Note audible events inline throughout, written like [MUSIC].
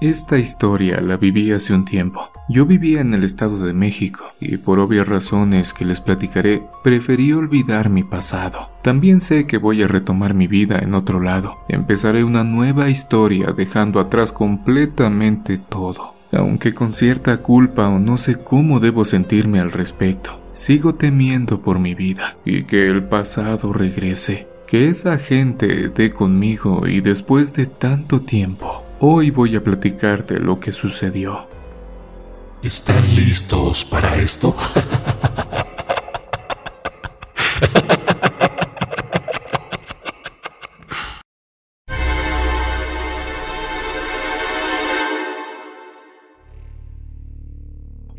Esta historia la viví hace un tiempo. Yo vivía en el Estado de México y por obvias razones que les platicaré, preferí olvidar mi pasado. También sé que voy a retomar mi vida en otro lado. Empezaré una nueva historia dejando atrás completamente todo. Aunque con cierta culpa o no sé cómo debo sentirme al respecto, sigo temiendo por mi vida y que el pasado regrese. Que esa gente dé conmigo y después de tanto tiempo Hoy voy a platicarte lo que sucedió. ¿Están listos para esto?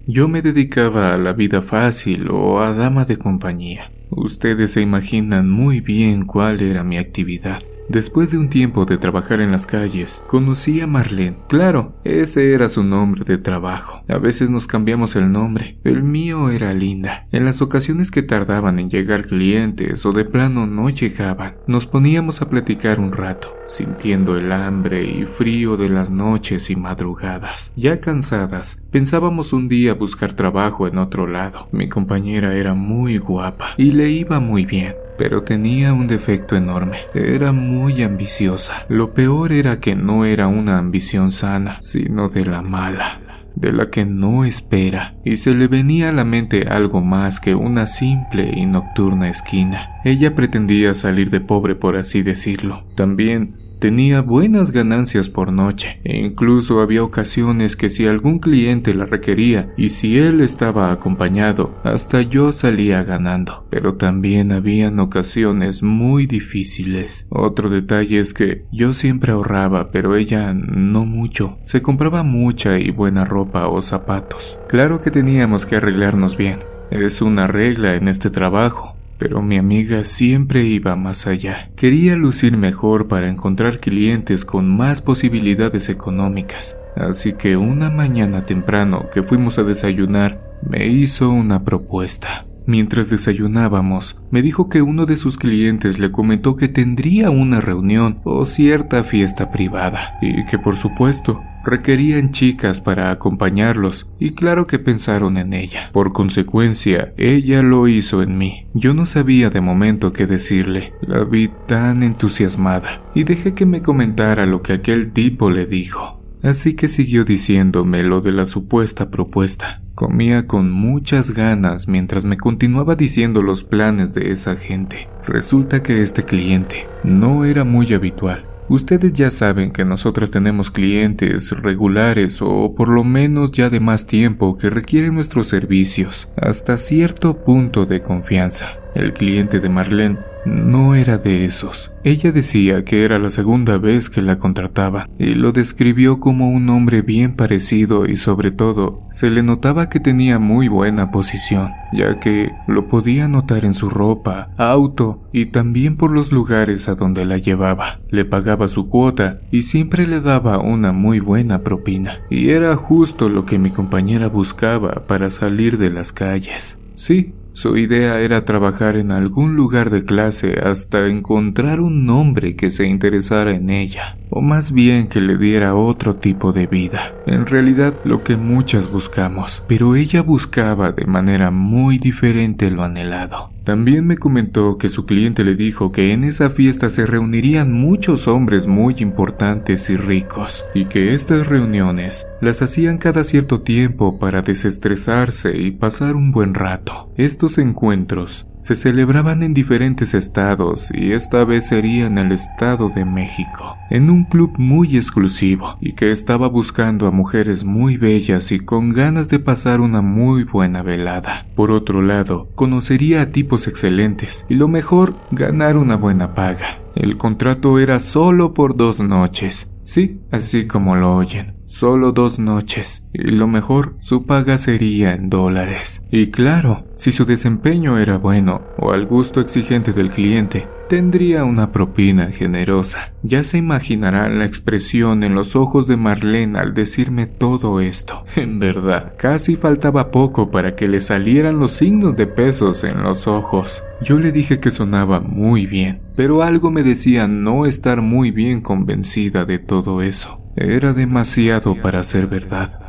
Yo me dedicaba a la vida fácil o a dama de compañía. Ustedes se imaginan muy bien cuál era mi actividad. Después de un tiempo de trabajar en las calles, conocí a Marlene. Claro, ese era su nombre de trabajo. A veces nos cambiamos el nombre. El mío era Linda. En las ocasiones que tardaban en llegar clientes o de plano no llegaban, nos poníamos a platicar un rato, sintiendo el hambre y frío de las noches y madrugadas. Ya cansadas, pensábamos un día buscar trabajo en otro lado. Mi compañera era muy guapa y le iba muy bien pero tenía un defecto enorme. Era muy ambiciosa. Lo peor era que no era una ambición sana, sino de la mala de la que no espera, y se le venía a la mente algo más que una simple y nocturna esquina. Ella pretendía salir de pobre por así decirlo. También Tenía buenas ganancias por noche e incluso había ocasiones que si algún cliente la requería y si él estaba acompañado, hasta yo salía ganando. Pero también habían ocasiones muy difíciles. Otro detalle es que yo siempre ahorraba, pero ella no mucho. Se compraba mucha y buena ropa o zapatos. Claro que teníamos que arreglarnos bien. Es una regla en este trabajo. Pero mi amiga siempre iba más allá. Quería lucir mejor para encontrar clientes con más posibilidades económicas. Así que una mañana temprano que fuimos a desayunar, me hizo una propuesta. Mientras desayunábamos, me dijo que uno de sus clientes le comentó que tendría una reunión o cierta fiesta privada y que por supuesto requerían chicas para acompañarlos, y claro que pensaron en ella. Por consecuencia, ella lo hizo en mí. Yo no sabía de momento qué decirle. La vi tan entusiasmada, y dejé que me comentara lo que aquel tipo le dijo. Así que siguió diciéndome lo de la supuesta propuesta. Comía con muchas ganas mientras me continuaba diciendo los planes de esa gente. Resulta que este cliente no era muy habitual Ustedes ya saben que nosotros tenemos clientes regulares o por lo menos ya de más tiempo que requieren nuestros servicios hasta cierto punto de confianza. El cliente de Marlene no era de esos. Ella decía que era la segunda vez que la contrataba y lo describió como un hombre bien parecido y sobre todo se le notaba que tenía muy buena posición, ya que lo podía notar en su ropa, auto y también por los lugares a donde la llevaba. Le pagaba su cuota y siempre le daba una muy buena propina. Y era justo lo que mi compañera buscaba para salir de las calles. Sí, su idea era trabajar en algún lugar de clase hasta encontrar un nombre que se interesara en ella, o más bien que le diera otro tipo de vida. En realidad lo que muchas buscamos, pero ella buscaba de manera muy diferente lo anhelado. También me comentó que su cliente le dijo que en esa fiesta se reunirían muchos hombres muy importantes y ricos, y que estas reuniones las hacían cada cierto tiempo para desestresarse y pasar un buen rato. Estos encuentros se celebraban en diferentes estados y esta vez sería en el estado de México, en un club muy exclusivo y que estaba buscando a mujeres muy bellas y con ganas de pasar una muy buena velada. Por otro lado, conocería a tipos excelentes y lo mejor, ganar una buena paga. El contrato era solo por dos noches, sí, así como lo oyen. Solo dos noches, y lo mejor, su paga sería en dólares. Y claro, si su desempeño era bueno o al gusto exigente del cliente, tendría una propina generosa. Ya se imaginará la expresión en los ojos de Marlene al decirme todo esto. [LAUGHS] En verdad, casi faltaba poco para que le salieran los signos de pesos en los ojos. Yo le dije que sonaba muy bien, pero algo me decía no estar muy bien convencida de todo eso. Era demasiado para ser verdad.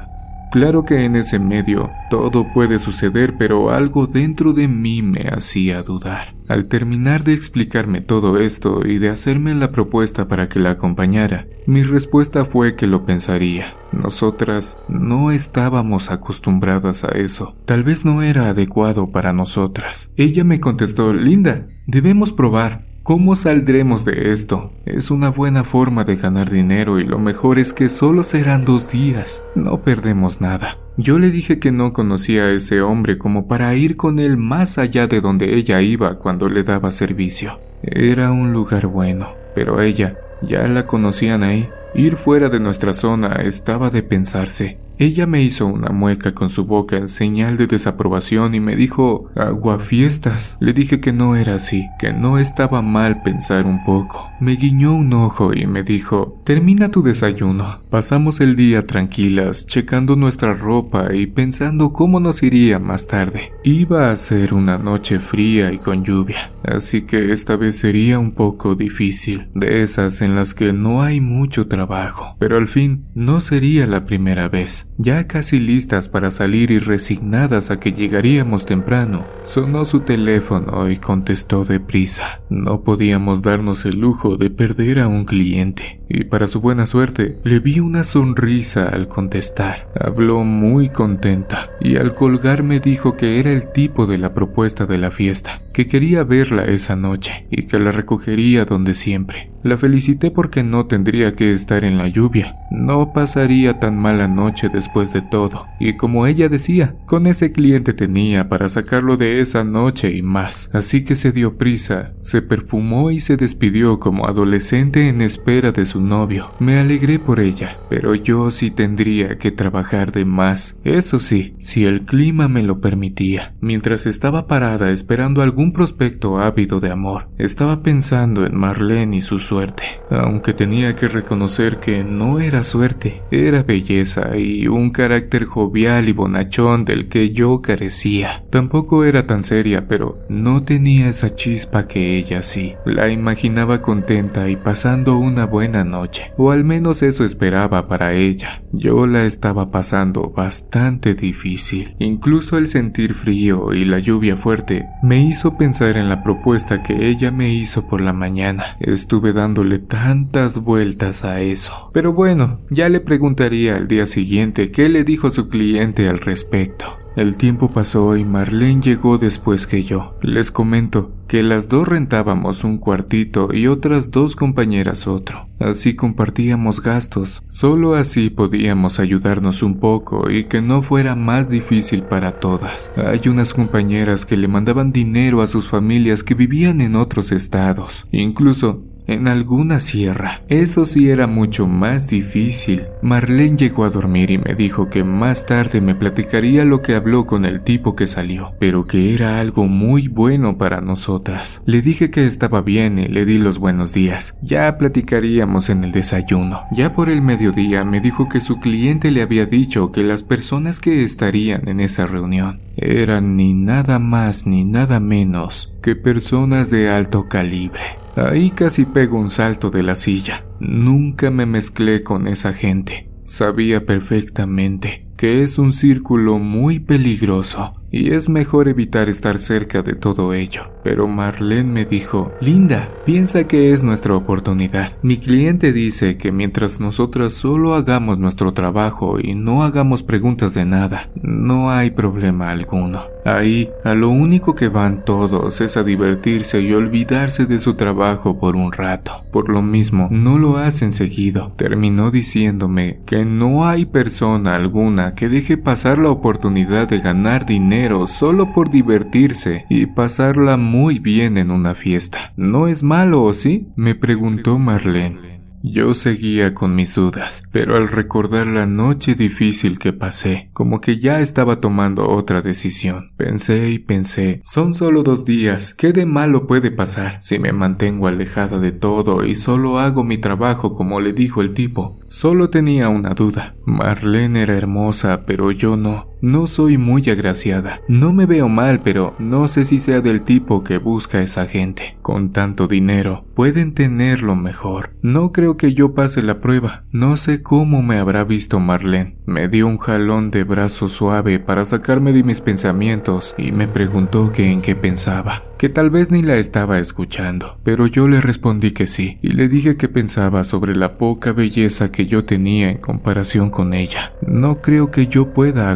Claro que en ese medio todo puede suceder, pero algo dentro de mí me hacía dudar. Al terminar de explicarme todo esto y de hacerme la propuesta para que la acompañara, mi respuesta fue que lo pensaría. Nosotras no estábamos acostumbradas a eso. Tal vez no era adecuado para nosotras. Ella me contestó, Linda, debemos probar. ¿Cómo saldremos de esto? Es una buena forma de ganar dinero y lo mejor es que solo serán dos días. No perdemos nada. Yo le dije que no conocía a ese hombre como para ir con él más allá de donde ella iba cuando le daba servicio. Era un lugar bueno, pero ella ya la conocían ahí. Ir fuera de nuestra zona estaba de pensarse. Ella me hizo una mueca con su boca en señal de desaprobación y me dijo aguafiestas. Le dije que no era así, que no estaba mal pensar un poco. Me guiñó un ojo y me dijo termina tu desayuno. Pasamos el día tranquilas, checando nuestra ropa y pensando cómo nos iría más tarde. Iba a ser una noche fría y con lluvia, así que esta vez sería un poco difícil, de esas en las que no hay mucho trabajo. Pero al fin, no sería la primera vez. Ya casi listas para salir y resignadas a que llegaríamos temprano, sonó su teléfono y contestó deprisa. No podíamos darnos el lujo de perder a un cliente, y para su buena suerte, le vi una sonrisa al contestar. Habló muy contenta, y al colgar me dijo que era el tipo de la propuesta de la fiesta, que quería verla esa noche y que la recogería donde siempre. La felicité porque no tendría que estar en la lluvia, no pasaría tan mala noche después de todo, y como ella decía, con ese cliente tenía para sacarlo de esa noche y más, así que se dio prisa, se perfumó y se despidió como adolescente en espera de su novio. Me alegré por ella, pero yo sí tendría que trabajar de más, eso sí, si el clima me lo permitía. Mientras estaba parada esperando algún prospecto ávido de amor, estaba pensando en Marlene y sus suerte, aunque tenía que reconocer que no era suerte, era belleza y un carácter jovial y bonachón del que yo carecía. Tampoco era tan seria, pero no tenía esa chispa que ella sí. La imaginaba contenta y pasando una buena noche, o al menos eso esperaba para ella. Yo la estaba pasando bastante difícil. Incluso el sentir frío y la lluvia fuerte me hizo pensar en la propuesta que ella me hizo por la mañana. Estuve dándole tantas vueltas a eso. Pero bueno, ya le preguntaría al día siguiente qué le dijo su cliente al respecto. El tiempo pasó y Marlene llegó después que yo. Les comento que las dos rentábamos un cuartito y otras dos compañeras otro. Así compartíamos gastos. Solo así podíamos ayudarnos un poco y que no fuera más difícil para todas. Hay unas compañeras que le mandaban dinero a sus familias que vivían en otros estados. Incluso en alguna sierra. Eso sí era mucho más difícil. Marlene llegó a dormir y me dijo que más tarde me platicaría lo que habló con el tipo que salió, pero que era algo muy bueno para nosotras. Le dije que estaba bien y le di los buenos días. Ya platicaríamos en el desayuno. Ya por el mediodía me dijo que su cliente le había dicho que las personas que estarían en esa reunión eran ni nada más ni nada menos que personas de alto calibre. Ahí casi pego un salto de la silla. Nunca me mezclé con esa gente. Sabía perfectamente que es un círculo muy peligroso y es mejor evitar estar cerca de todo ello. Pero Marlene me dijo, Linda, piensa que es nuestra oportunidad. Mi cliente dice que mientras nosotras solo hagamos nuestro trabajo y no hagamos preguntas de nada, no hay problema alguno. Ahí, a lo único que van todos es a divertirse y olvidarse de su trabajo por un rato. Por lo mismo, no lo hacen seguido. Terminó diciéndome que no hay persona alguna que deje pasar la oportunidad de ganar dinero solo por divertirse y pasarla muy bien en una fiesta. ¿No es malo, sí? me preguntó Marlene. Yo seguía con mis dudas, pero al recordar la noche difícil que pasé, como que ya estaba tomando otra decisión. Pensé y pensé, son solo dos días, ¿qué de malo puede pasar si me mantengo alejada de todo y solo hago mi trabajo como le dijo el tipo? Solo tenía una duda. Marlene era hermosa, pero yo no. No soy muy agraciada. No me veo mal, pero no sé si sea del tipo que busca esa gente. Con tanto dinero, pueden tenerlo mejor. No creo que yo pase la prueba. No sé cómo me habrá visto Marlene. Me dio un jalón de brazo suave para sacarme de mis pensamientos y me preguntó que en qué pensaba que tal vez ni la estaba escuchando, pero yo le respondí que sí, y le dije que pensaba sobre la poca belleza que yo tenía en comparación con ella. No creo que yo pueda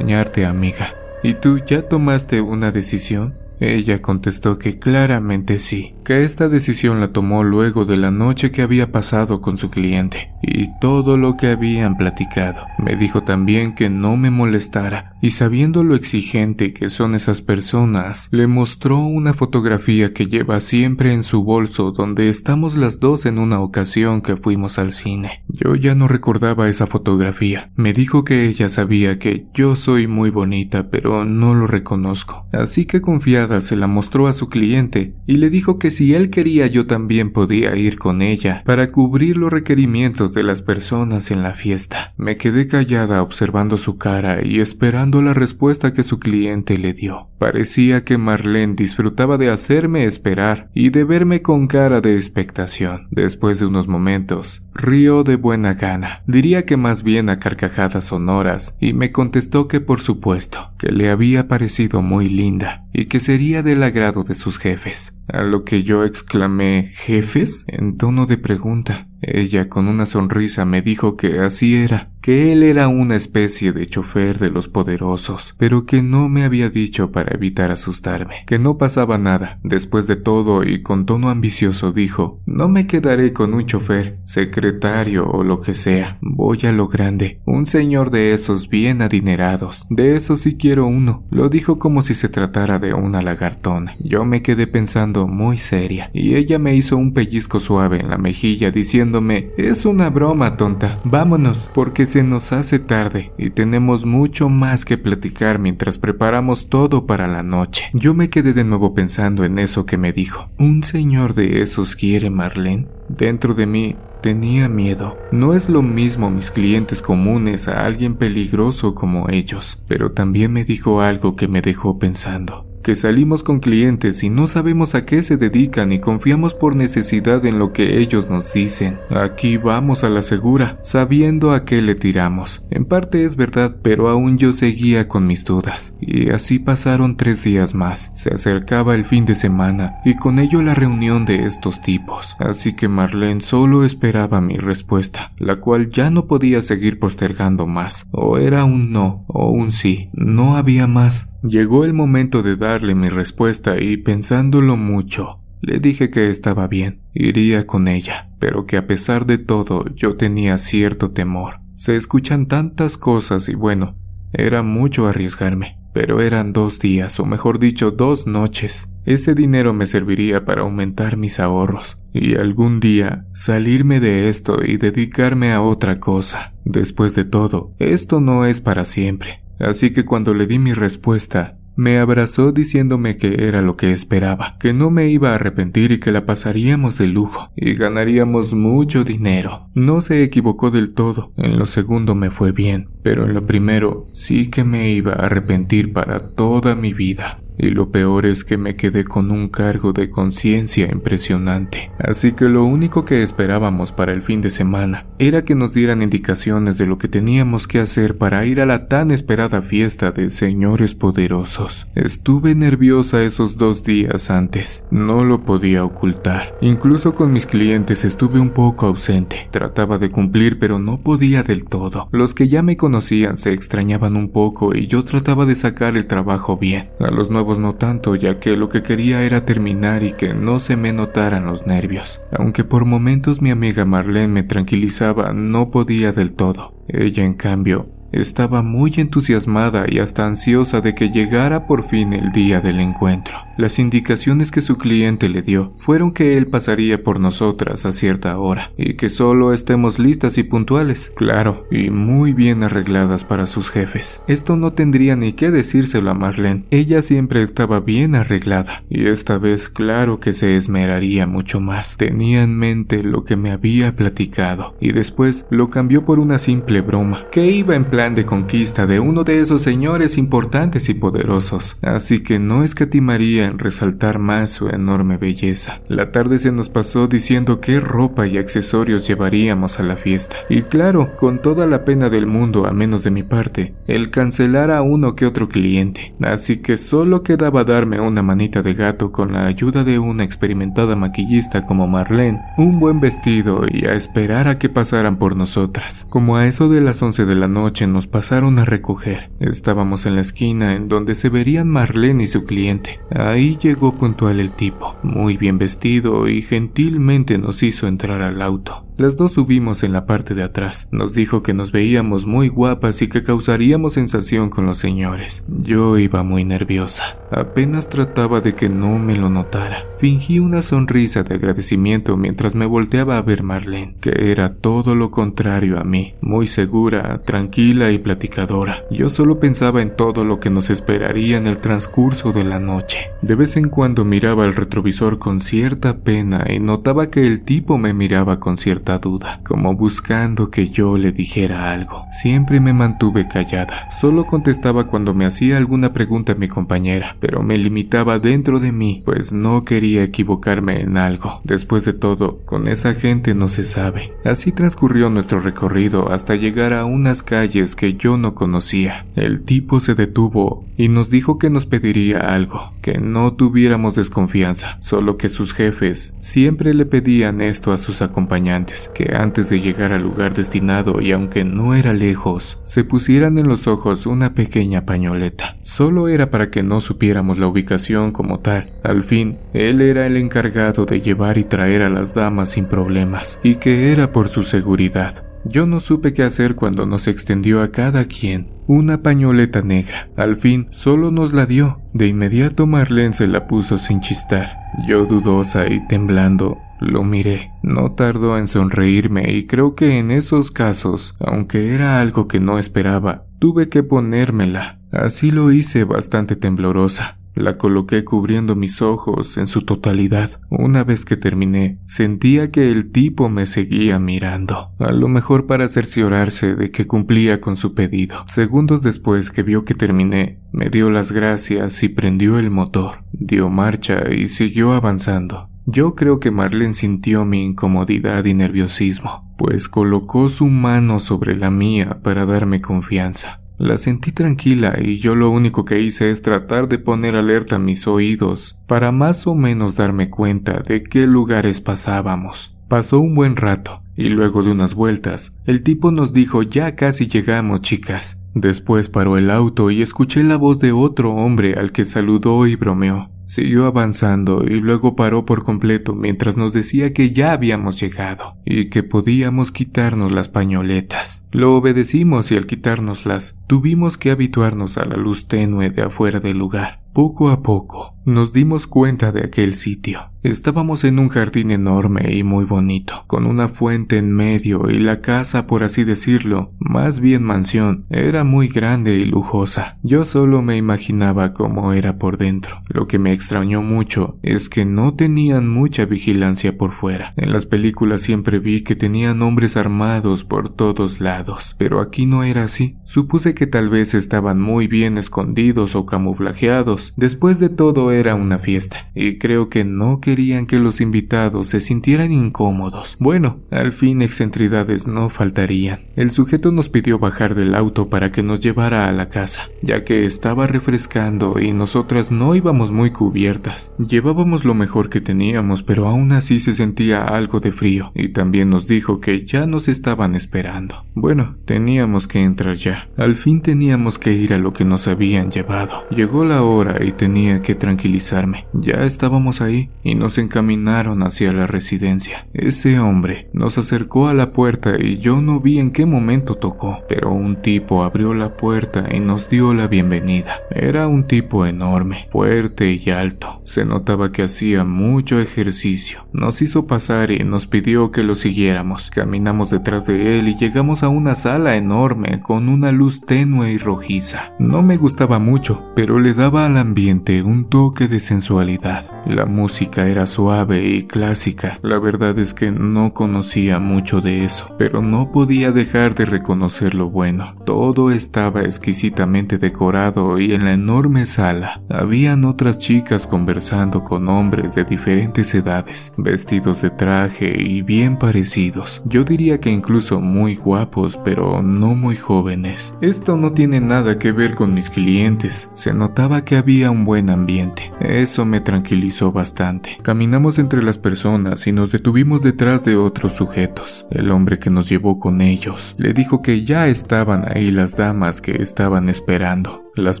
amiga. ¿Y tú ya tomaste una decisión? Ella contestó que claramente sí, que esta decisión la tomó luego de la noche que había pasado con su cliente y todo lo que habían platicado. Me dijo también que no me molestara y sabiendo lo exigente que son esas personas, le mostró una fotografía que lleva siempre en su bolso donde estamos las dos en una ocasión que fuimos al cine. Yo ya no recordaba esa fotografía. Me dijo que ella sabía que yo soy muy bonita pero no lo reconozco. Así que confiada se la mostró a su cliente y le dijo que si él quería yo también podía ir con ella para cubrir los requerimientos de las personas en la fiesta. Me quedé callada observando su cara y esperando la respuesta que su cliente le dio. Parecía que Marlene disfrutaba de hacerme esperar y de verme con cara de expectación. Después de unos momentos, rió de buena gana, diría que más bien a carcajadas sonoras, y me contestó que por supuesto, que le había parecido muy linda y que sería del agrado de sus jefes. A lo que yo exclamé ¿Jefes? en tono de pregunta. Ella con una sonrisa me dijo que así era, que él era una especie de chofer de los poderosos, pero que no me había dicho para evitar asustarme, que no pasaba nada. Después de todo y con tono ambicioso dijo, no me quedaré con un chofer, secretario o lo que sea, voy a lo grande, un señor de esos bien adinerados, de esos sí quiero uno. Lo dijo como si se tratara de una lagartona. Yo me quedé pensando muy seria, y ella me hizo un pellizco suave en la mejilla diciéndome, es una broma tonta, vámonos, porque se nos hace tarde y tenemos mucho más que platicar mientras preparamos todo para la noche. Yo me quedé de nuevo pensando en eso que me dijo. ¿Un señor de esos quiere Marlene? Dentro de mí tenía miedo. No es lo mismo mis clientes comunes a alguien peligroso como ellos, pero también me dijo algo que me dejó pensando que salimos con clientes y no sabemos a qué se dedican y confiamos por necesidad en lo que ellos nos dicen. Aquí vamos a la segura, sabiendo a qué le tiramos. En parte es verdad, pero aún yo seguía con mis dudas. Y así pasaron tres días más. Se acercaba el fin de semana y con ello la reunión de estos tipos. Así que Marlene solo esperaba mi respuesta, la cual ya no podía seguir postergando más. O era un no o un sí. No había más. Llegó el momento de darle mi respuesta y pensándolo mucho, le dije que estaba bien, iría con ella, pero que a pesar de todo yo tenía cierto temor. Se escuchan tantas cosas y bueno, era mucho arriesgarme, pero eran dos días, o mejor dicho, dos noches. Ese dinero me serviría para aumentar mis ahorros y algún día salirme de esto y dedicarme a otra cosa. Después de todo, esto no es para siempre. Así que cuando le di mi respuesta, me abrazó diciéndome que era lo que esperaba, que no me iba a arrepentir y que la pasaríamos de lujo y ganaríamos mucho dinero. No se equivocó del todo, en lo segundo me fue bien, pero en lo primero sí que me iba a arrepentir para toda mi vida y lo peor es que me quedé con un cargo de conciencia impresionante. Así que lo único que esperábamos para el fin de semana era que nos dieran indicaciones de lo que teníamos que hacer para ir a la tan esperada fiesta de señores poderosos. Estuve nerviosa esos dos días antes, no lo podía ocultar. Incluso con mis clientes estuve un poco ausente. Trataba de cumplir pero no podía del todo. Los que ya me conocían se extrañaban un poco y yo trataba de sacar el trabajo bien. A los nuevos no tanto, ya que lo que quería era terminar y que no se me notaran los nervios. Aunque por momentos mi amiga Marlene me tranquilizaba, no podía del todo. Ella, en cambio, estaba muy entusiasmada y hasta ansiosa de que llegara por fin el día del encuentro. Las indicaciones que su cliente le dio fueron que él pasaría por nosotras a cierta hora y que solo estemos listas y puntuales, claro, y muy bien arregladas para sus jefes. Esto no tendría ni que decírselo a Marlene, ella siempre estaba bien arreglada y esta vez claro que se esmeraría mucho más. Tenía en mente lo que me había platicado y después lo cambió por una simple broma que iba en plan plan de conquista de uno de esos señores importantes y poderosos, así que no escatimaría en resaltar más su enorme belleza. La tarde se nos pasó diciendo qué ropa y accesorios llevaríamos a la fiesta, y claro, con toda la pena del mundo, a menos de mi parte, el cancelar a uno que otro cliente, así que solo quedaba darme una manita de gato con la ayuda de una experimentada maquillista como Marlene, un buen vestido y a esperar a que pasaran por nosotras. Como a eso de las 11 de la noche nos pasaron a recoger. Estábamos en la esquina en donde se verían Marlene y su cliente. Ahí llegó puntual el tipo, muy bien vestido y gentilmente nos hizo entrar al auto. Las dos subimos en la parte de atrás. Nos dijo que nos veíamos muy guapas y que causaríamos sensación con los señores. Yo iba muy nerviosa. Apenas trataba de que no me lo notara. Fingí una sonrisa de agradecimiento mientras me volteaba a ver Marlene, que era todo lo contrario a mí, muy segura, tranquila y platicadora. Yo solo pensaba en todo lo que nos esperaría en el transcurso de la noche. De vez en cuando miraba el retrovisor con cierta pena y notaba que el tipo me miraba con cierta duda, como buscando que yo le dijera algo. Siempre me mantuve callada, solo contestaba cuando me hacía alguna pregunta mi compañera, pero me limitaba dentro de mí, pues no quería equivocarme en algo. Después de todo, con esa gente no se sabe. Así transcurrió nuestro recorrido hasta llegar a unas calles que yo no conocía. El tipo se detuvo y nos dijo que nos pediría algo, que no tuviéramos desconfianza, solo que sus jefes siempre le pedían esto a sus acompañantes que antes de llegar al lugar destinado y aunque no era lejos, se pusieran en los ojos una pequeña pañoleta. Solo era para que no supiéramos la ubicación como tal. Al fin, él era el encargado de llevar y traer a las damas sin problemas, y que era por su seguridad. Yo no supe qué hacer cuando nos extendió a cada quien una pañoleta negra. Al fin, solo nos la dio. De inmediato Marlene se la puso sin chistar. Yo dudosa y temblando, lo miré. No tardó en sonreírme y creo que en esos casos, aunque era algo que no esperaba, tuve que ponérmela. Así lo hice bastante temblorosa. La coloqué cubriendo mis ojos en su totalidad. Una vez que terminé, sentía que el tipo me seguía mirando, a lo mejor para cerciorarse de que cumplía con su pedido. Segundos después que vio que terminé, me dio las gracias y prendió el motor, dio marcha y siguió avanzando. Yo creo que Marlene sintió mi incomodidad y nerviosismo, pues colocó su mano sobre la mía para darme confianza. La sentí tranquila y yo lo único que hice es tratar de poner alerta a mis oídos para más o menos darme cuenta de qué lugares pasábamos. Pasó un buen rato y luego de unas vueltas, el tipo nos dijo ya casi llegamos chicas. Después paró el auto y escuché la voz de otro hombre al que saludó y bromeó. Siguió avanzando y luego paró por completo mientras nos decía que ya habíamos llegado y que podíamos quitarnos las pañoletas. Lo obedecimos y al quitárnoslas tuvimos que habituarnos a la luz tenue de afuera del lugar. Poco a poco nos dimos cuenta de aquel sitio. Estábamos en un jardín enorme y muy bonito, con una fuente en medio y la casa, por así decirlo, más bien mansión, era muy grande y lujosa. Yo solo me imaginaba cómo era por dentro. Lo que me extrañó mucho es que no tenían mucha vigilancia por fuera. En las películas siempre vi que tenían hombres armados por todos lados, pero aquí no era así. Supuse que tal vez estaban muy bien escondidos o camuflajeados. Después de todo era una fiesta, y creo que no querían que los invitados se sintieran incómodos. Bueno, al fin excentridades no faltarían. El sujeto nos pidió bajar del auto para que nos llevara a la casa, ya que estaba refrescando y nosotras no íbamos muy cubiertas. Llevábamos lo mejor que teníamos, pero aún así se sentía algo de frío, y también nos dijo que ya nos estaban esperando. Bueno, teníamos que entrar ya. Al fin teníamos que ir a lo que nos habían llevado. Llegó la hora y tenía que tranquilizarme ya estábamos ahí y nos encaminaron hacia la residencia. Ese hombre nos acercó a la puerta y yo no vi en qué momento tocó, pero un tipo abrió la puerta y nos dio la bienvenida. Era un tipo enorme, fuerte y alto. Se notaba que hacía mucho ejercicio. Nos hizo pasar y nos pidió que lo siguiéramos. Caminamos detrás de él y llegamos a una sala enorme con una luz tenue y rojiza. No me gustaba mucho, pero le daba al ambiente un toque de sensualidad. La música era suave y clásica. La verdad es que no conocía mucho de eso, pero no podía dejar de reconocer lo bueno. Todo estaba exquisitamente decorado y en la enorme sala habían otras chicas conversando con hombres de diferentes edades, vestidos de traje y bien parecidos. Yo diría que incluso muy guapos, pero no muy jóvenes. Esto no tiene nada que ver con mis clientes. Se notaba que había un buen ambiente. Eso me tranquilizó bastante. Caminamos entre las personas y nos detuvimos detrás de otros sujetos. El hombre que nos llevó con ellos le dijo que ya estaban ahí las damas que estaban esperando. Las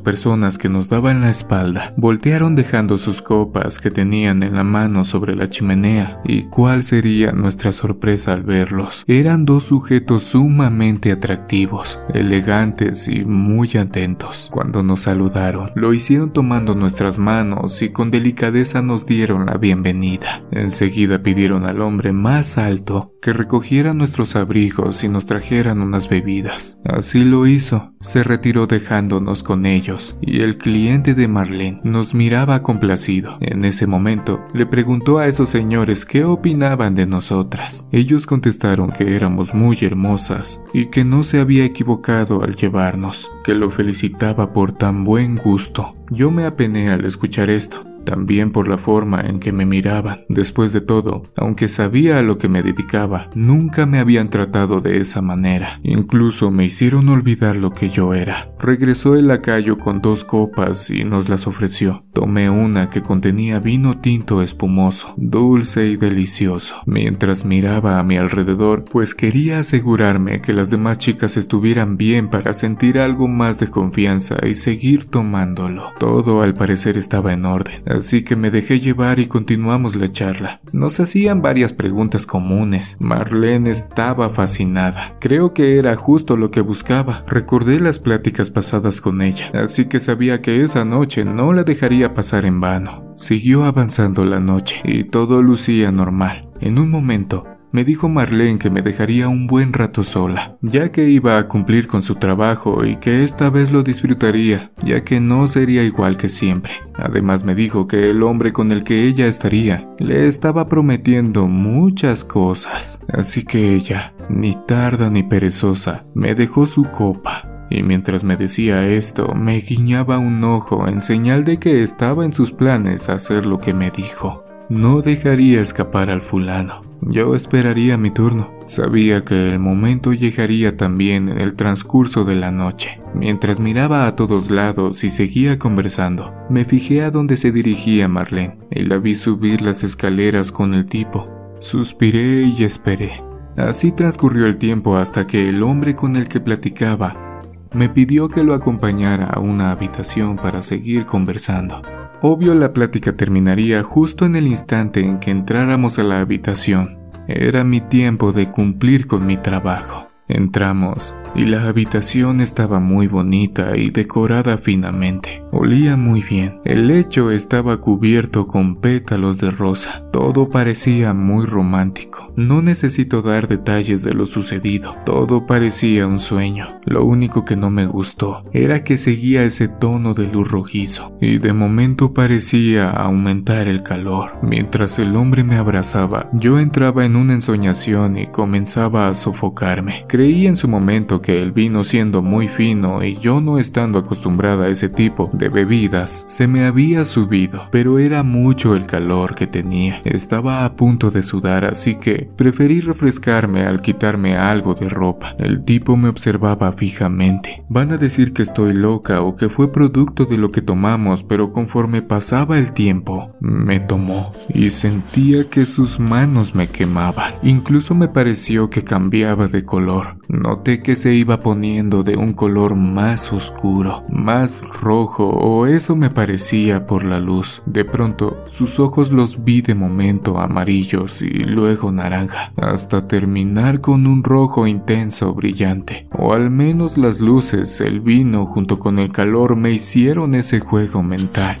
personas que nos daban la espalda voltearon dejando sus copas que tenían en la mano sobre la chimenea. ¿Y cuál sería nuestra sorpresa al verlos? Eran dos sujetos sumamente atractivos, elegantes y muy atentos. Cuando nos saludaron, lo hicieron tomando nuestras manos y con delicadeza nos dieron la bienvenida. Enseguida pidieron al hombre más alto que recogiera nuestros abrigos y nos trajeran unas bebidas. Así lo hizo. Se retiró dejándonos con ellos, y el cliente de Marlene nos miraba complacido. En ese momento, le preguntó a esos señores qué opinaban de nosotras. Ellos contestaron que éramos muy hermosas y que no se había equivocado al llevarnos, que lo felicitaba por tan buen gusto. Yo me apené al escuchar esto, también por la forma en que me miraban. Después de todo, aunque sabía a lo que me dedicaba, nunca me habían tratado de esa manera. Incluso me hicieron olvidar lo que yo era. Regresó el lacayo con dos copas y nos las ofreció. Tomé una que contenía vino tinto espumoso, dulce y delicioso, mientras miraba a mi alrededor, pues quería asegurarme que las demás chicas estuvieran bien para sentir algo más de confianza y seguir tomándolo. Todo al parecer estaba en orden así que me dejé llevar y continuamos la charla. Nos hacían varias preguntas comunes. Marlene estaba fascinada. Creo que era justo lo que buscaba. Recordé las pláticas pasadas con ella, así que sabía que esa noche no la dejaría pasar en vano. Siguió avanzando la noche y todo lucía normal. En un momento, me dijo Marlene que me dejaría un buen rato sola, ya que iba a cumplir con su trabajo y que esta vez lo disfrutaría, ya que no sería igual que siempre. Además me dijo que el hombre con el que ella estaría le estaba prometiendo muchas cosas, así que ella, ni tarda ni perezosa, me dejó su copa y mientras me decía esto, me guiñaba un ojo en señal de que estaba en sus planes hacer lo que me dijo. No dejaría escapar al fulano. Yo esperaría mi turno. Sabía que el momento llegaría también en el transcurso de la noche. Mientras miraba a todos lados y seguía conversando, me fijé a dónde se dirigía Marlene y la vi subir las escaleras con el tipo. Suspiré y esperé. Así transcurrió el tiempo hasta que el hombre con el que platicaba me pidió que lo acompañara a una habitación para seguir conversando. Obvio la plática terminaría justo en el instante en que entráramos a la habitación. Era mi tiempo de cumplir con mi trabajo. Entramos y la habitación estaba muy bonita y decorada finamente. Olía muy bien. El lecho estaba cubierto con pétalos de rosa. Todo parecía muy romántico. No necesito dar detalles de lo sucedido. Todo parecía un sueño. Lo único que no me gustó era que seguía ese tono de luz rojizo y de momento parecía aumentar el calor. Mientras el hombre me abrazaba, yo entraba en una ensoñación y comenzaba a sofocarme. Creí en su momento que el vino siendo muy fino y yo no estando acostumbrada a ese tipo de bebidas, se me había subido, pero era mucho el calor que tenía. Estaba a punto de sudar, así que preferí refrescarme al quitarme algo de ropa. El tipo me observaba fijamente. Van a decir que estoy loca o que fue producto de lo que tomamos, pero conforme pasaba el tiempo, me tomó y sentía que sus manos me quemaban. Incluso me pareció que cambiaba de color. Noté que se iba poniendo de un color más oscuro, más rojo, o eso me parecía por la luz. De pronto, sus ojos los vi de momento amarillos y luego naranja, hasta terminar con un rojo intenso brillante. O al menos las luces, el vino junto con el calor me hicieron ese juego mental.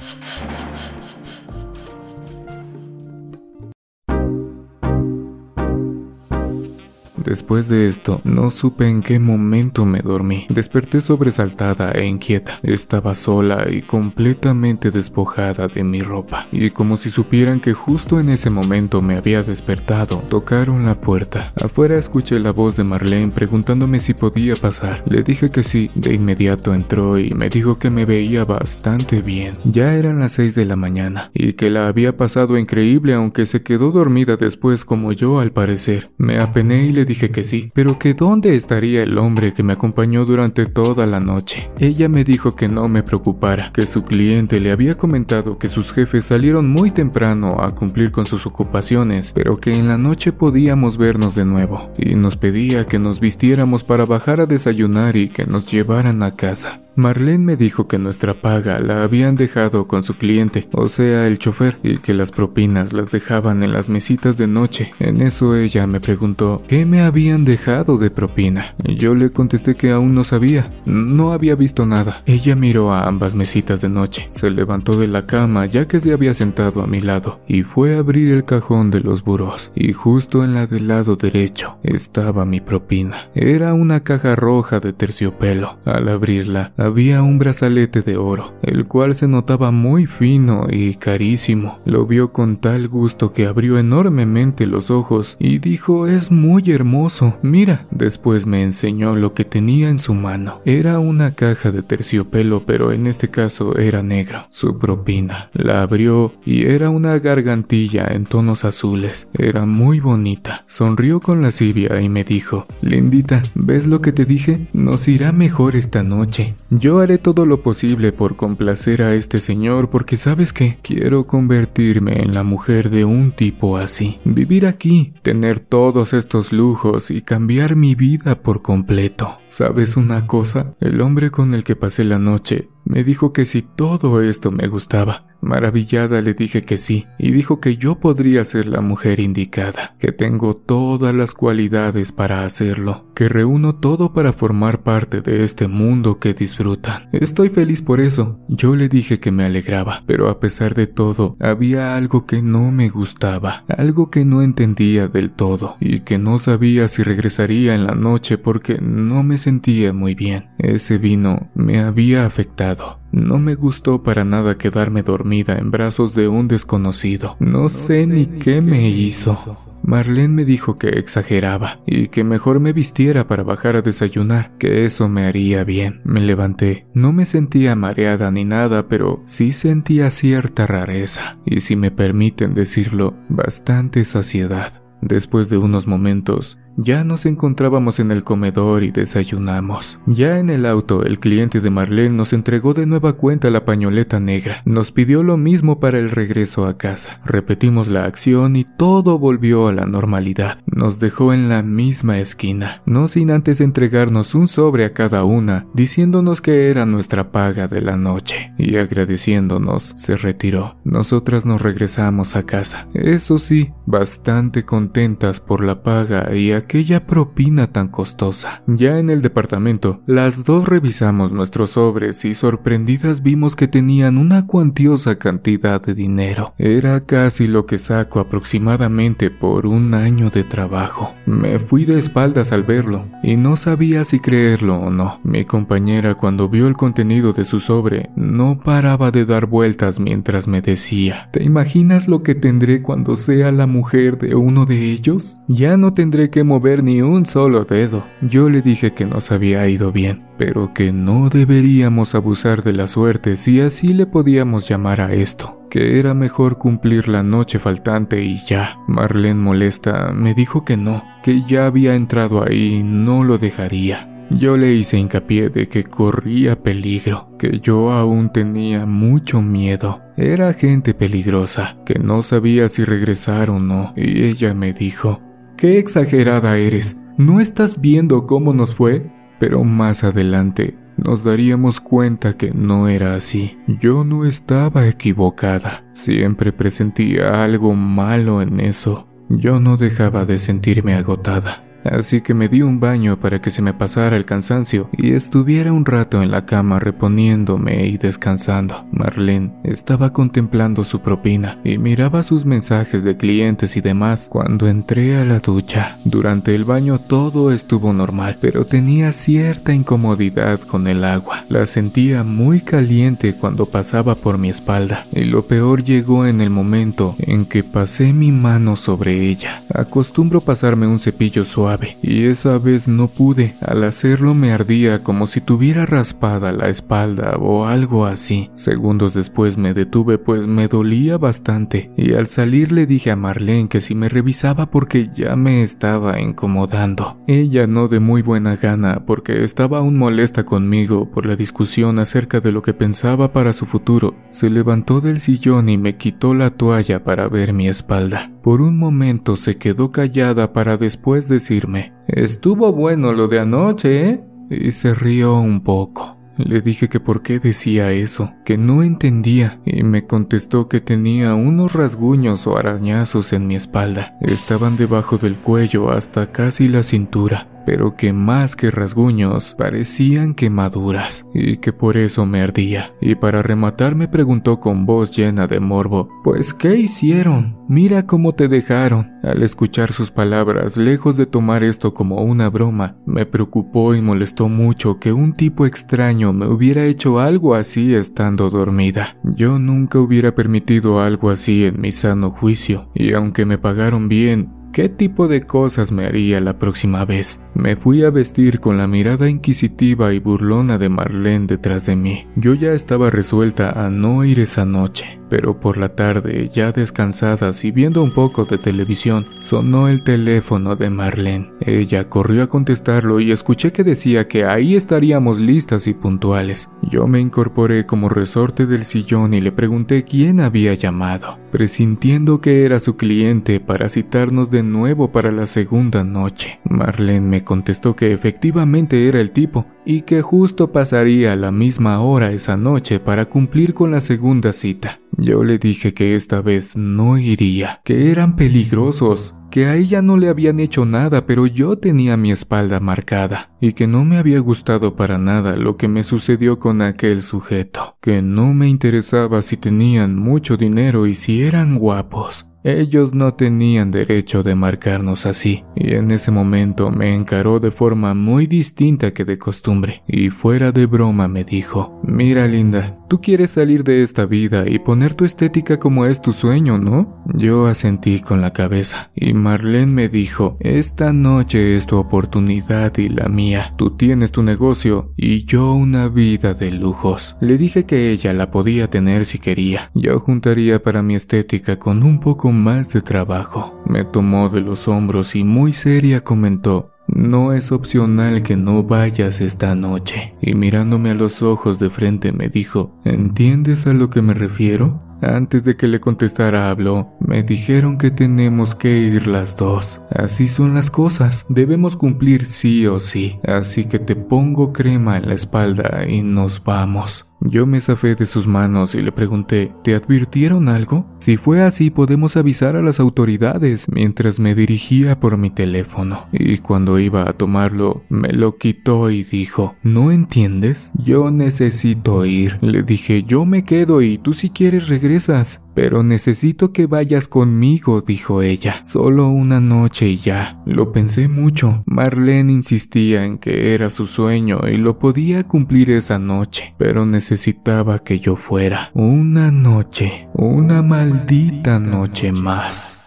Después de esto, no supe en qué momento me dormí. Desperté sobresaltada e inquieta. Estaba sola y completamente despojada de mi ropa. Y como si supieran que justo en ese momento me había despertado, tocaron la puerta. Afuera escuché la voz de Marlene preguntándome si podía pasar. Le dije que sí. De inmediato entró y me dijo que me veía bastante bien. Ya eran las 6 de la mañana y que la había pasado increíble aunque se quedó dormida después como yo al parecer. Me apené y le dije que sí, pero que dónde estaría el hombre que me acompañó durante toda la noche. Ella me dijo que no me preocupara, que su cliente le había comentado que sus jefes salieron muy temprano a cumplir con sus ocupaciones, pero que en la noche podíamos vernos de nuevo, y nos pedía que nos vistiéramos para bajar a desayunar y que nos llevaran a casa. Marlene me dijo que nuestra paga la habían dejado con su cliente, o sea, el chofer, y que las propinas las dejaban en las mesitas de noche. En eso ella me preguntó qué me habían dejado de propina. Yo le contesté que aún no sabía, no había visto nada. Ella miró a ambas mesitas de noche, se levantó de la cama ya que se había sentado a mi lado y fue a abrir el cajón de los burós. Y justo en la del lado derecho estaba mi propina. Era una caja roja de terciopelo. Al abrirla, había un brazalete de oro, el cual se notaba muy fino y carísimo. Lo vio con tal gusto que abrió enormemente los ojos y dijo es muy hermoso. Mira, después me enseñó lo que tenía en su mano. Era una caja de terciopelo, pero en este caso era negro. Su propina. La abrió y era una gargantilla en tonos azules. Era muy bonita. Sonrió con lascivia y me dijo, Lindita, ¿ves lo que te dije? Nos irá mejor esta noche. Yo haré todo lo posible por complacer a este señor porque sabes que quiero convertirme en la mujer de un tipo así. Vivir aquí, tener todos estos lujos y cambiar mi vida por completo. ¿Sabes una cosa? El hombre con el que pasé la noche me dijo que si todo esto me gustaba, Maravillada le dije que sí, y dijo que yo podría ser la mujer indicada, que tengo todas las cualidades para hacerlo, que reúno todo para formar parte de este mundo que disfrutan. Estoy feliz por eso. Yo le dije que me alegraba, pero a pesar de todo, había algo que no me gustaba, algo que no entendía del todo, y que no sabía si regresaría en la noche porque no me sentía muy bien. Ese vino me había afectado. No me gustó para nada quedarme dormida en brazos de un desconocido. No, sé, ni qué me hizo. Marlene me dijo que exageraba y que mejor me vistiera para bajar a desayunar, que eso me haría bien. Me levanté. No me sentía mareada ni nada, pero sí sentía cierta rareza y, si me permiten decirlo, bastante saciedad. Después de unos momentos, ya nos encontrábamos en el comedor y desayunamos. Ya en el auto, el cliente de Marlene nos entregó de nueva cuenta la pañoleta negra. Nos pidió lo mismo para el regreso a casa. Repetimos la acción y todo volvió a la normalidad. Nos dejó en la misma esquina, no sin antes entregarnos un sobre a cada una, diciéndonos que era nuestra paga de la noche. Y agradeciéndonos, se retiró. Nosotras nos regresamos a casa. Eso sí, bastante contentas por la paga y aquella propina tan costosa. Ya en el departamento, las dos revisamos nuestros sobres y sorprendidas vimos que tenían una cuantiosa cantidad de dinero. Era casi lo que saco aproximadamente por un año de trabajo. Me fui de espaldas al verlo y no sabía si creerlo o no. Mi compañera cuando vio el contenido de su sobre no paraba de dar vueltas mientras me decía, ¿te imaginas lo que tendré cuando sea la mujer de uno de ellos? Ya no tendré que mover ver ni un solo dedo. Yo le dije que nos había ido bien, pero que no deberíamos abusar de la suerte si así le podíamos llamar a esto que era mejor cumplir la noche faltante y ya. Marlene molesta me dijo que no, que ya había entrado ahí y no lo dejaría. Yo le hice hincapié de que corría peligro, que yo aún tenía mucho miedo. Era gente peligrosa, que no sabía si regresar o no, y ella me dijo, Qué exagerada eres. ¿No estás viendo cómo nos fue? Pero más adelante nos daríamos cuenta que no era así. Yo no estaba equivocada. Siempre presentía algo malo en eso. Yo no dejaba de sentirme agotada. Así que me di un baño para que se me pasara el cansancio y estuviera un rato en la cama reponiéndome y descansando. Marlene estaba contemplando su propina y miraba sus mensajes de clientes y demás cuando entré a la ducha. Durante el baño todo estuvo normal, pero tenía cierta incomodidad con el agua. La sentía muy caliente cuando pasaba por mi espalda y lo peor llegó en el momento en que pasé mi mano sobre ella. Acostumbro pasarme un cepillo suave y esa vez no pude. Al hacerlo me ardía como si tuviera raspada la espalda o algo así. Segundos después me detuve pues me dolía bastante y al salir le dije a Marlene que si me revisaba porque ya me estaba incomodando. Ella no de muy buena gana porque estaba aún molesta conmigo por la discusión acerca de lo que pensaba para su futuro. Se levantó del sillón y me quitó la toalla para ver mi espalda. Por un momento se quedó callada para después Estuvo bueno lo de anoche, ¿eh? Y se rió un poco. Le dije que por qué decía eso, que no entendía, y me contestó que tenía unos rasguños o arañazos en mi espalda. Estaban debajo del cuello hasta casi la cintura pero que más que rasguños parecían quemaduras y que por eso me ardía. Y para rematar me preguntó con voz llena de morbo, pues ¿qué hicieron? Mira cómo te dejaron. Al escuchar sus palabras, lejos de tomar esto como una broma, me preocupó y molestó mucho que un tipo extraño me hubiera hecho algo así estando dormida. Yo nunca hubiera permitido algo así en mi sano juicio, y aunque me pagaron bien, ¿Qué tipo de cosas me haría la próxima vez? Me fui a vestir con la mirada inquisitiva y burlona de Marlene detrás de mí. Yo ya estaba resuelta a no ir esa noche, pero por la tarde, ya descansadas y viendo un poco de televisión, sonó el teléfono de Marlene. Ella corrió a contestarlo y escuché que decía que ahí estaríamos listas y puntuales. Yo me incorporé como resorte del sillón y le pregunté quién había llamado, presintiendo que era su cliente para citarnos de nuevo para la segunda noche. Marlene me contestó que efectivamente era el tipo y que justo pasaría la misma hora esa noche para cumplir con la segunda cita. Yo le dije que esta vez no iría, que eran peligrosos, que a ella no le habían hecho nada, pero yo tenía mi espalda marcada, y que no me había gustado para nada lo que me sucedió con aquel sujeto, que no me interesaba si tenían mucho dinero y si eran guapos, ellos no tenían derecho de marcarnos así, y en ese momento me encaró de forma muy distinta que de costumbre, y fuera de broma me dijo, mira linda, tú quieres salir de esta vida y poner tu estética como es tu sueño, ¿no? Yo asentí con la cabeza, y Marlene me dijo, esta noche es tu oportunidad y la mía, tú tienes tu negocio y yo una vida de lujos. Le dije que ella la podía tener si quería, yo juntaría para mi estética con un poco más de trabajo. Me tomó de los hombros y muy seria comentó, no es opcional que no vayas esta noche. Y mirándome a los ojos de frente me dijo, ¿entiendes a lo que me refiero? Antes de que le contestara habló, me dijeron que tenemos que ir las dos. Así son las cosas, debemos cumplir sí o sí. Así que te pongo crema en la espalda y nos vamos. Yo me zafé de sus manos y le pregunté, ¿te advirtieron algo? Si fue así podemos avisar a las autoridades mientras me dirigía por mi teléfono. Y cuando iba a tomarlo, me lo quitó y dijo, ¿no entiendes? Yo necesito ir. Le dije, yo me quedo y tú si quieres regresas. Pero necesito que vayas conmigo, dijo ella. Solo una noche y ya. Lo pensé mucho. Marlene insistía en que era su sueño y lo podía cumplir esa noche, pero necesitaba que yo fuera. Una noche, una maldita noche más.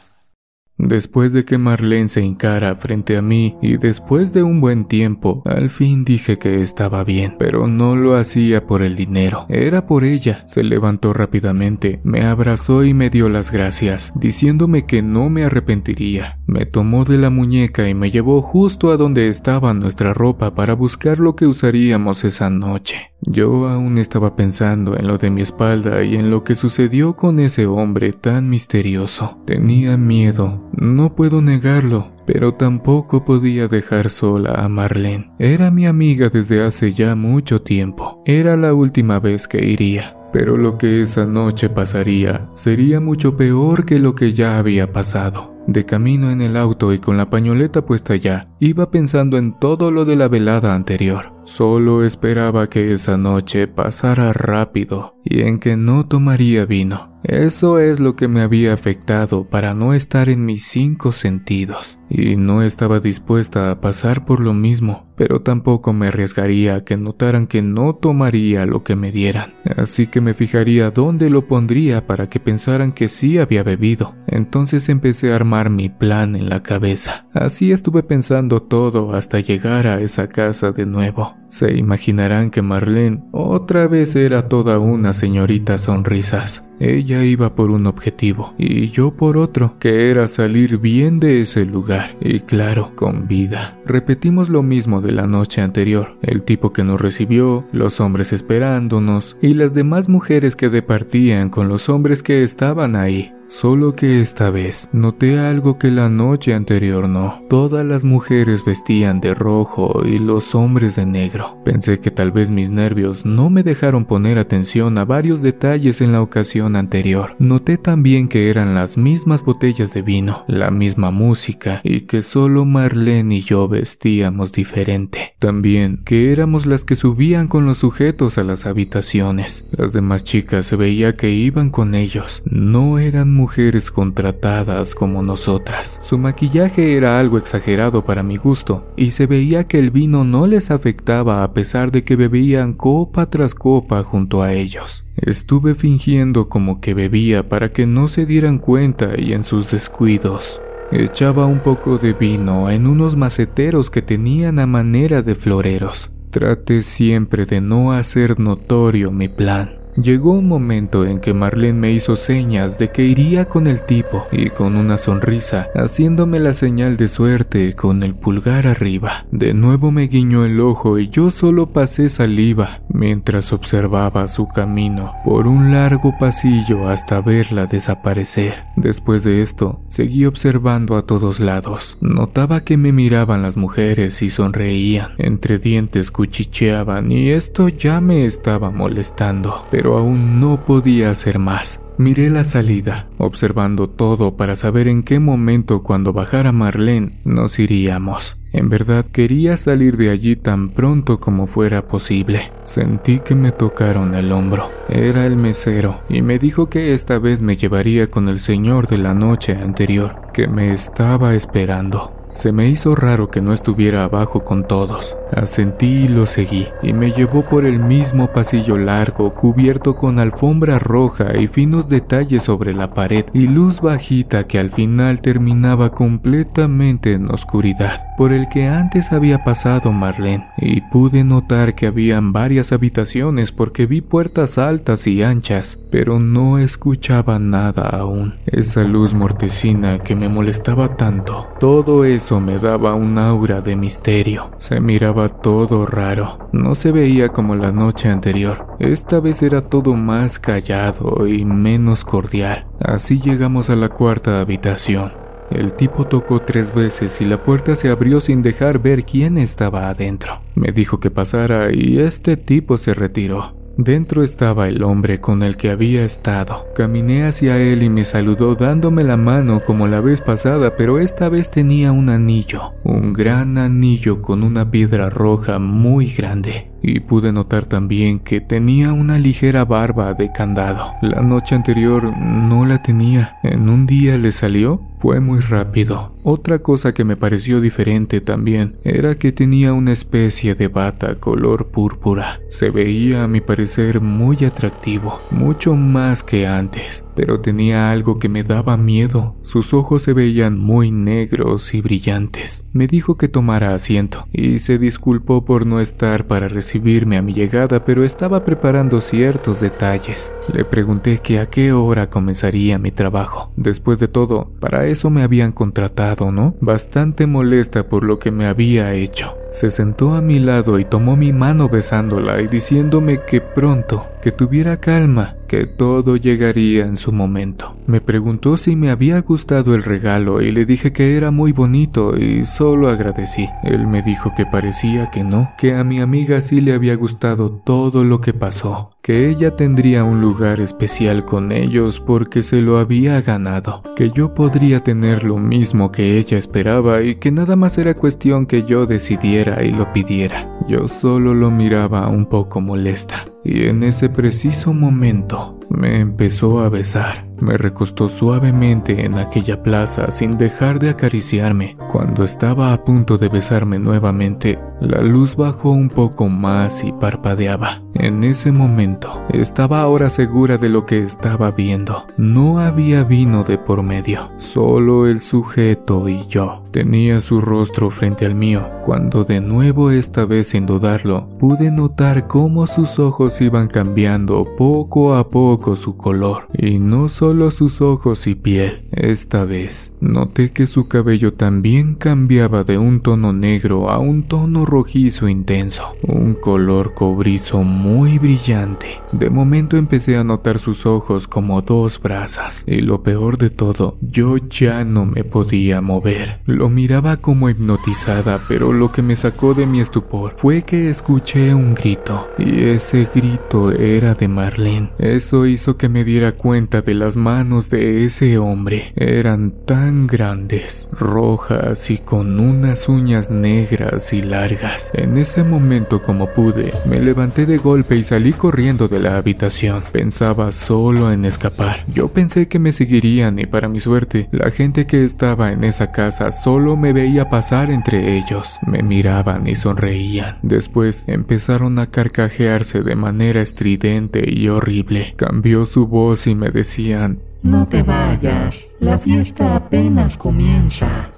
Después de que Marlene se encara frente a mí y después de un buen tiempo, al fin dije que estaba bien, pero no lo hacía por el dinero, era por ella. Se levantó rápidamente, me abrazó y me dio las gracias, diciéndome que no me arrepentiría. Me tomó de la muñeca y me llevó justo a donde estaba nuestra ropa para buscar lo que usaríamos esa noche. Yo aún estaba pensando en lo de mi espalda y en lo que sucedió con ese hombre tan misterioso. Tenía miedo, no puedo negarlo, pero tampoco podía dejar sola a Marlene. Era mi amiga desde hace ya mucho tiempo. Era la última vez que iría. Pero lo que esa noche pasaría sería mucho peor que lo que ya había pasado. De camino en el auto y con la pañoleta puesta ya, iba pensando en todo lo de la velada anterior. Solo esperaba que esa noche pasara rápido y en que no tomaría vino. Eso es lo que me había afectado para no estar en mis cinco sentidos, y no estaba dispuesta a pasar por lo mismo, pero tampoco me arriesgaría a que notaran que no tomaría lo que me dieran, así que me fijaría dónde lo pondría para que pensaran que sí había bebido. Entonces empecé a armar mi plan en la cabeza. Así estuve pensando todo hasta llegar a esa casa de nuevo. Se imaginarán que Marlene otra vez era toda una señorita sonrisas. Ella iba por un objetivo y yo por otro, que era salir bien de ese lugar y claro, con vida. Repetimos lo mismo de la noche anterior, el tipo que nos recibió, los hombres esperándonos y las demás mujeres que departían con los hombres que estaban ahí. Solo que esta vez noté algo que la noche anterior no. Todas las mujeres vestían de rojo y los hombres de negro. Pensé que tal vez mis nervios no me dejaron poner atención a varios detalles en la ocasión anterior. Noté también que eran las mismas botellas de vino, la misma música y que solo Marlene y yo vestíamos diferente. También que éramos las que subían con los sujetos a las habitaciones. Las demás chicas se veía que iban con ellos. No eran mujeres contratadas como nosotras. Su maquillaje era algo exagerado para mi gusto, y se veía que el vino no les afectaba a pesar de que bebían copa tras copa junto a ellos. Estuve fingiendo como que bebía para que no se dieran cuenta y en sus descuidos echaba un poco de vino en unos maceteros que tenían a manera de floreros. Traté siempre de no hacer notorio mi plan. Llegó un momento en que Marlene me hizo señas de que iría con el tipo y con una sonrisa, haciéndome la señal de suerte con el pulgar arriba. De nuevo me guiñó el ojo y yo solo pasé saliva mientras observaba su camino por un largo pasillo hasta verla desaparecer. Después de esto, seguí observando a todos lados. Notaba que me miraban las mujeres y sonreían, entre dientes cuchicheaban y esto ya me estaba molestando aún no podía hacer más. Miré la salida, observando todo para saber en qué momento cuando bajara Marlene nos iríamos. En verdad quería salir de allí tan pronto como fuera posible. Sentí que me tocaron el hombro. Era el mesero y me dijo que esta vez me llevaría con el señor de la noche anterior, que me estaba esperando. Se me hizo raro que no estuviera abajo con todos. Asentí y lo seguí, y me llevó por el mismo pasillo largo, cubierto con alfombra roja y finos detalles sobre la pared, y luz bajita que al final terminaba completamente en oscuridad, por el que antes había pasado Marlene, y pude notar que habían varias habitaciones porque vi puertas altas y anchas, pero no escuchaba nada aún. Esa luz mortecina que me molestaba tanto, todo eso eso me daba un aura de misterio. Se miraba todo raro. No se veía como la noche anterior. Esta vez era todo más callado y menos cordial. Así llegamos a la cuarta habitación. El tipo tocó tres veces y la puerta se abrió sin dejar ver quién estaba adentro. Me dijo que pasara y este tipo se retiró. Dentro estaba el hombre con el que había estado. Caminé hacia él y me saludó dándome la mano como la vez pasada, pero esta vez tenía un anillo, un gran anillo con una piedra roja muy grande y pude notar también que tenía una ligera barba de candado. La noche anterior no la tenía. En un día le salió. Fue muy rápido. Otra cosa que me pareció diferente también era que tenía una especie de bata color púrpura. Se veía a mi parecer muy atractivo, mucho más que antes, pero tenía algo que me daba miedo. Sus ojos se veían muy negros y brillantes. Me dijo que tomara asiento y se disculpó por no estar para recibir a mi llegada, pero estaba preparando ciertos detalles. Le pregunté que a qué hora comenzaría mi trabajo. Después de todo, para eso me habían contratado, ¿no? Bastante molesta por lo que me había hecho. Se sentó a mi lado y tomó mi mano besándola y diciéndome que pronto que tuviera calma, que todo llegaría en su momento. Me preguntó si me había gustado el regalo y le dije que era muy bonito y solo agradecí. Él me dijo que parecía que no, que a mi amiga sí le había gustado todo lo que pasó, que ella tendría un lugar especial con ellos porque se lo había ganado, que yo podría tener lo mismo que ella esperaba y que nada más era cuestión que yo decidiera y lo pidiera. Yo solo lo miraba un poco molesta y en ese preciso momento me empezó a besar. Me recostó suavemente en aquella plaza sin dejar de acariciarme. Cuando estaba a punto de besarme nuevamente, la luz bajó un poco más y parpadeaba. En ese momento, estaba ahora segura de lo que estaba viendo. No había vino de por medio, solo el sujeto y yo. Tenía su rostro frente al mío, cuando de nuevo esta vez sin dudarlo, pude notar cómo sus ojos iban cambiando poco a poco su color, y no solo sus ojos y piel. Esta vez, noté que su cabello también cambiaba de un tono negro a un tono rojizo intenso, un color cobrizo muy brillante. De momento empecé a notar sus ojos como dos brasas, y lo peor de todo, yo ya no me podía mover. Lo miraba como hipnotizada, pero lo que me sacó de mi estupor fue que escuché un grito, y ese grito era de Marlene. Eso hizo que me diera cuenta de las manos de ese hombre. Eran tan grandes, rojas y con unas uñas negras y largas. En ese momento, como pude, me levanté de golpe y salí corriendo de la habitación. Pensaba solo en escapar. Yo pensé que me seguirían y para mi suerte, la gente que estaba en esa casa solo me veía pasar entre ellos. Me miraban y sonreían. Después empezaron a carcajearse de manera estridente y horrible. Cambió su voz y me decían, No te vayas, la fiesta apenas comienza.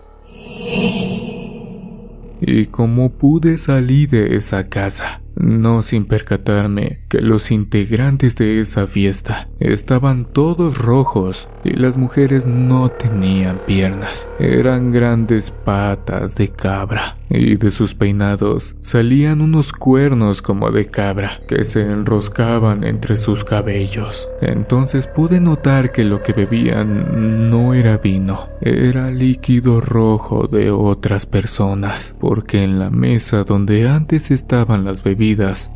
Y como pude salir de esa casa, no sin percatarme que los integrantes de esa fiesta estaban todos rojos y las mujeres no tenían piernas, eran grandes patas de cabra y de sus peinados salían unos cuernos como de cabra que se enroscaban entre sus cabellos. Entonces pude notar que lo que bebían no era vino, era líquido rojo de otras personas, porque en la mesa donde antes estaban las bebidas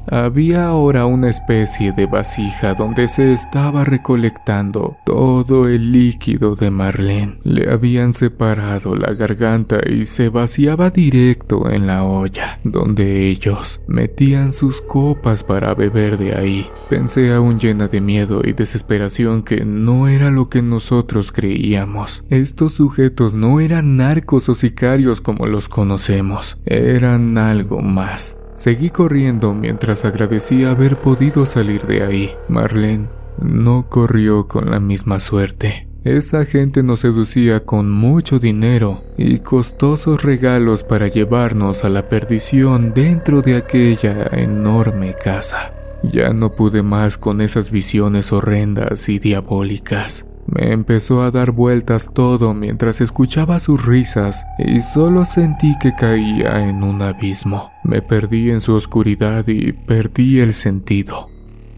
había ahora una especie de vasija donde se estaba recolectando todo el líquido de Marlene. Le habían separado la garganta y se vaciaba directo en la olla, donde ellos metían sus copas para beber de ahí. Pensé aún llena de miedo y desesperación que no era lo que nosotros creíamos. Estos sujetos no eran narcos o sicarios como los conocemos, eran algo más. Seguí corriendo mientras agradecía haber podido salir de ahí. Marlene no corrió con la misma suerte. Esa gente nos seducía con mucho dinero y costosos regalos para llevarnos a la perdición dentro de aquella enorme casa. Ya no pude más con esas visiones horrendas y diabólicas. Me empezó a dar vueltas todo mientras escuchaba sus risas y solo sentí que caía en un abismo. Me perdí en su oscuridad y perdí el sentido.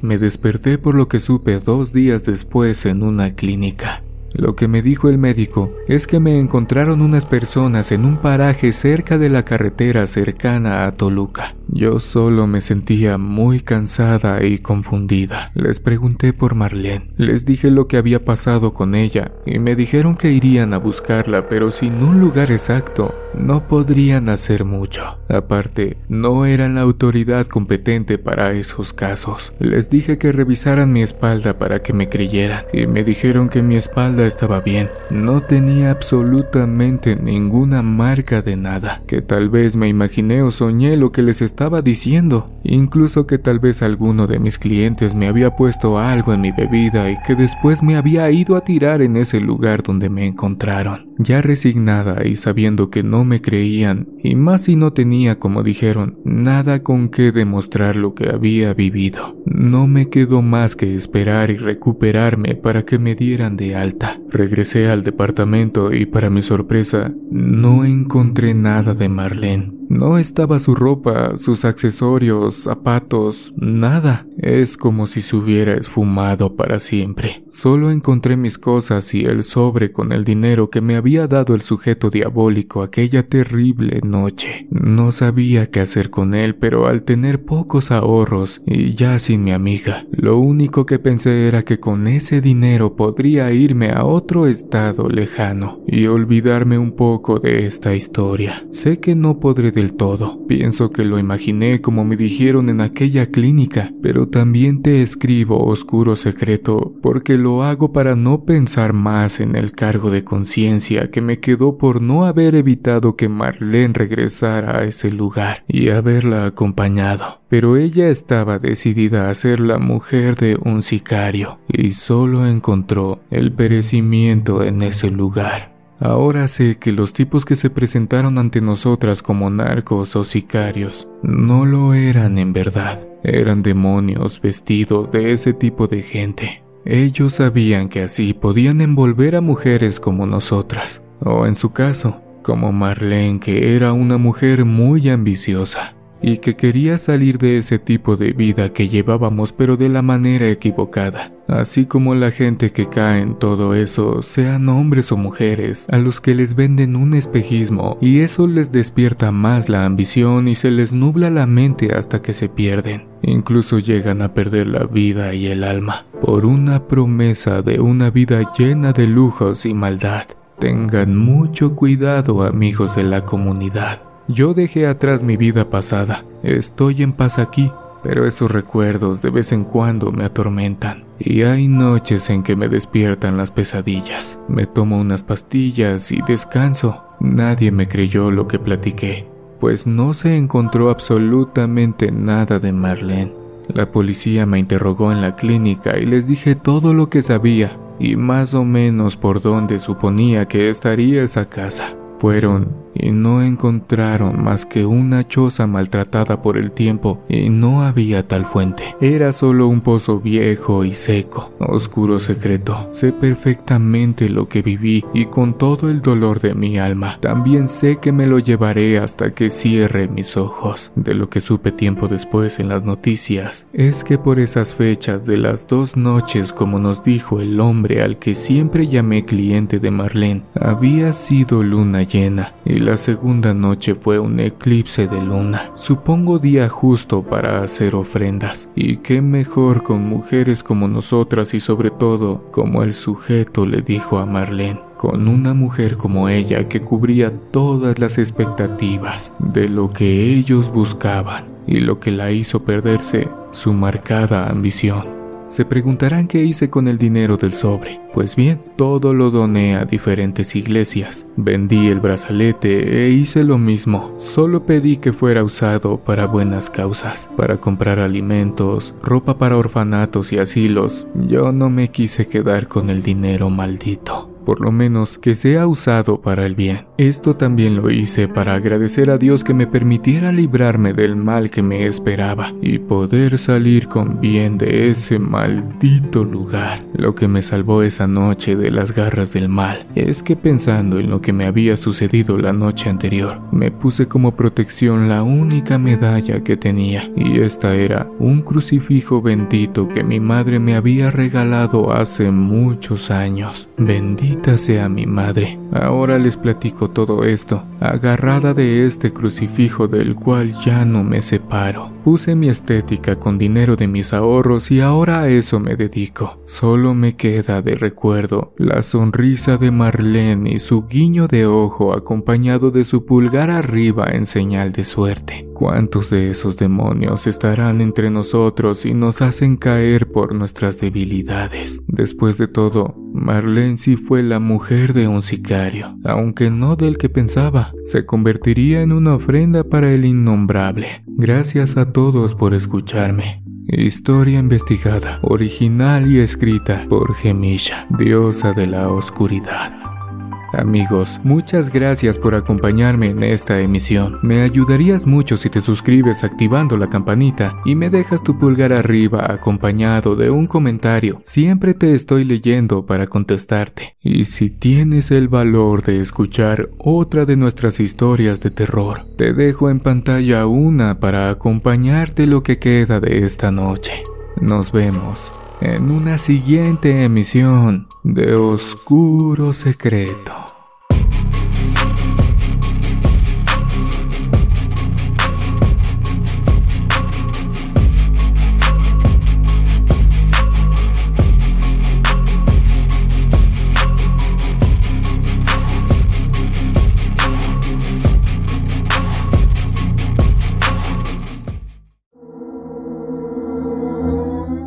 Me desperté por lo que supe dos días después en una clínica. Lo que me dijo el médico es que me encontraron unas personas en un paraje cerca de la carretera cercana a Toluca. Yo solo me sentía muy cansada y confundida. Les pregunté por Marlene, les dije lo que había pasado con ella y me dijeron que irían a buscarla, pero sin un lugar exacto no podrían hacer mucho. Aparte, no eran la autoridad competente para esos casos. Les dije que revisaran mi espalda para que me creyeran y me dijeron que mi espalda estaba bien. No tenía absolutamente ninguna marca de nada, que tal vez me imaginé o soñé lo que les estaba diciendo. Incluso que tal vez alguno de mis clientes me había puesto algo en mi bebida y que después me había ido a tirar en ese lugar donde me encontraron. Ya resignada y sabiendo que no me creían, y más si no tenía, como dijeron, nada con qué demostrar lo que había vivido, no me quedó más que esperar y recuperarme para que me dieran de alta. Regresé al departamento y para mi sorpresa no encontré nada de Marlene. No estaba su ropa, sus accesorios, zapatos, nada. Es como si se hubiera esfumado para siempre. Solo encontré mis cosas y el sobre con el dinero que me había dado el sujeto diabólico aquella terrible noche. No sabía qué hacer con él, pero al tener pocos ahorros y ya sin mi amiga, lo único que pensé era que con ese dinero podría irme a otro estado lejano y olvidarme un poco de esta historia. Sé que no podré todo. Pienso que lo imaginé como me dijeron en aquella clínica, pero también te escribo oscuro secreto porque lo hago para no pensar más en el cargo de conciencia que me quedó por no haber evitado que Marlene regresara a ese lugar y haberla acompañado. Pero ella estaba decidida a ser la mujer de un sicario y solo encontró el perecimiento en ese lugar. Ahora sé que los tipos que se presentaron ante nosotras como narcos o sicarios no lo eran en verdad, eran demonios vestidos de ese tipo de gente. Ellos sabían que así podían envolver a mujeres como nosotras, o en su caso, como Marlene, que era una mujer muy ambiciosa y que quería salir de ese tipo de vida que llevábamos pero de la manera equivocada, así como la gente que cae en todo eso, sean hombres o mujeres, a los que les venden un espejismo y eso les despierta más la ambición y se les nubla la mente hasta que se pierden, incluso llegan a perder la vida y el alma por una promesa de una vida llena de lujos y maldad. Tengan mucho cuidado amigos de la comunidad. Yo dejé atrás mi vida pasada, estoy en paz aquí, pero esos recuerdos de vez en cuando me atormentan. Y hay noches en que me despiertan las pesadillas. Me tomo unas pastillas y descanso. Nadie me creyó lo que platiqué, pues no se encontró absolutamente nada de Marlene. La policía me interrogó en la clínica y les dije todo lo que sabía y más o menos por dónde suponía que estaría esa casa. Fueron y no encontraron más que una choza maltratada por el tiempo y no había tal fuente. Era solo un pozo viejo y seco, oscuro secreto. Sé perfectamente lo que viví y con todo el dolor de mi alma, también sé que me lo llevaré hasta que cierre mis ojos. De lo que supe tiempo después en las noticias es que por esas fechas de las dos noches, como nos dijo el hombre al que siempre llamé cliente de Marlene, había sido luna llena la segunda noche fue un eclipse de luna, supongo día justo para hacer ofrendas, y qué mejor con mujeres como nosotras y sobre todo, como el sujeto le dijo a Marlene, con una mujer como ella que cubría todas las expectativas de lo que ellos buscaban y lo que la hizo perderse su marcada ambición. Se preguntarán qué hice con el dinero del sobre. Pues bien, todo lo doné a diferentes iglesias. Vendí el brazalete e hice lo mismo. Solo pedí que fuera usado para buenas causas, para comprar alimentos, ropa para orfanatos y asilos. Yo no me quise quedar con el dinero maldito por lo menos que sea usado para el bien. Esto también lo hice para agradecer a Dios que me permitiera librarme del mal que me esperaba y poder salir con bien de ese maldito lugar. Lo que me salvó esa noche de las garras del mal es que pensando en lo que me había sucedido la noche anterior, me puse como protección la única medalla que tenía y esta era un crucifijo bendito que mi madre me había regalado hace muchos años. Bendito sea mi madre. Ahora les platico todo esto, agarrada de este crucifijo del cual ya no me separo. Puse mi estética con dinero de mis ahorros y ahora a eso me dedico. Solo me queda de recuerdo la sonrisa de Marlene y su guiño de ojo acompañado de su pulgar arriba en señal de suerte. ¿Cuántos de esos demonios estarán entre nosotros y nos hacen caer por nuestras debilidades? Después de todo, Marlene sí fue la mujer de un sicario, aunque no del que pensaba. Se convertiría en una ofrenda para el innombrable. Gracias a todos por escucharme. Historia investigada, original y escrita por Gemisha, diosa de la oscuridad. Amigos, muchas gracias por acompañarme en esta emisión. Me ayudarías mucho si te suscribes activando la campanita y me dejas tu pulgar arriba acompañado de un comentario. Siempre te estoy leyendo para contestarte. Y si tienes el valor de escuchar otra de nuestras historias de terror, te dejo en pantalla una para acompañarte lo que queda de esta noche. Nos vemos en una siguiente emisión de Oscuro Secreto.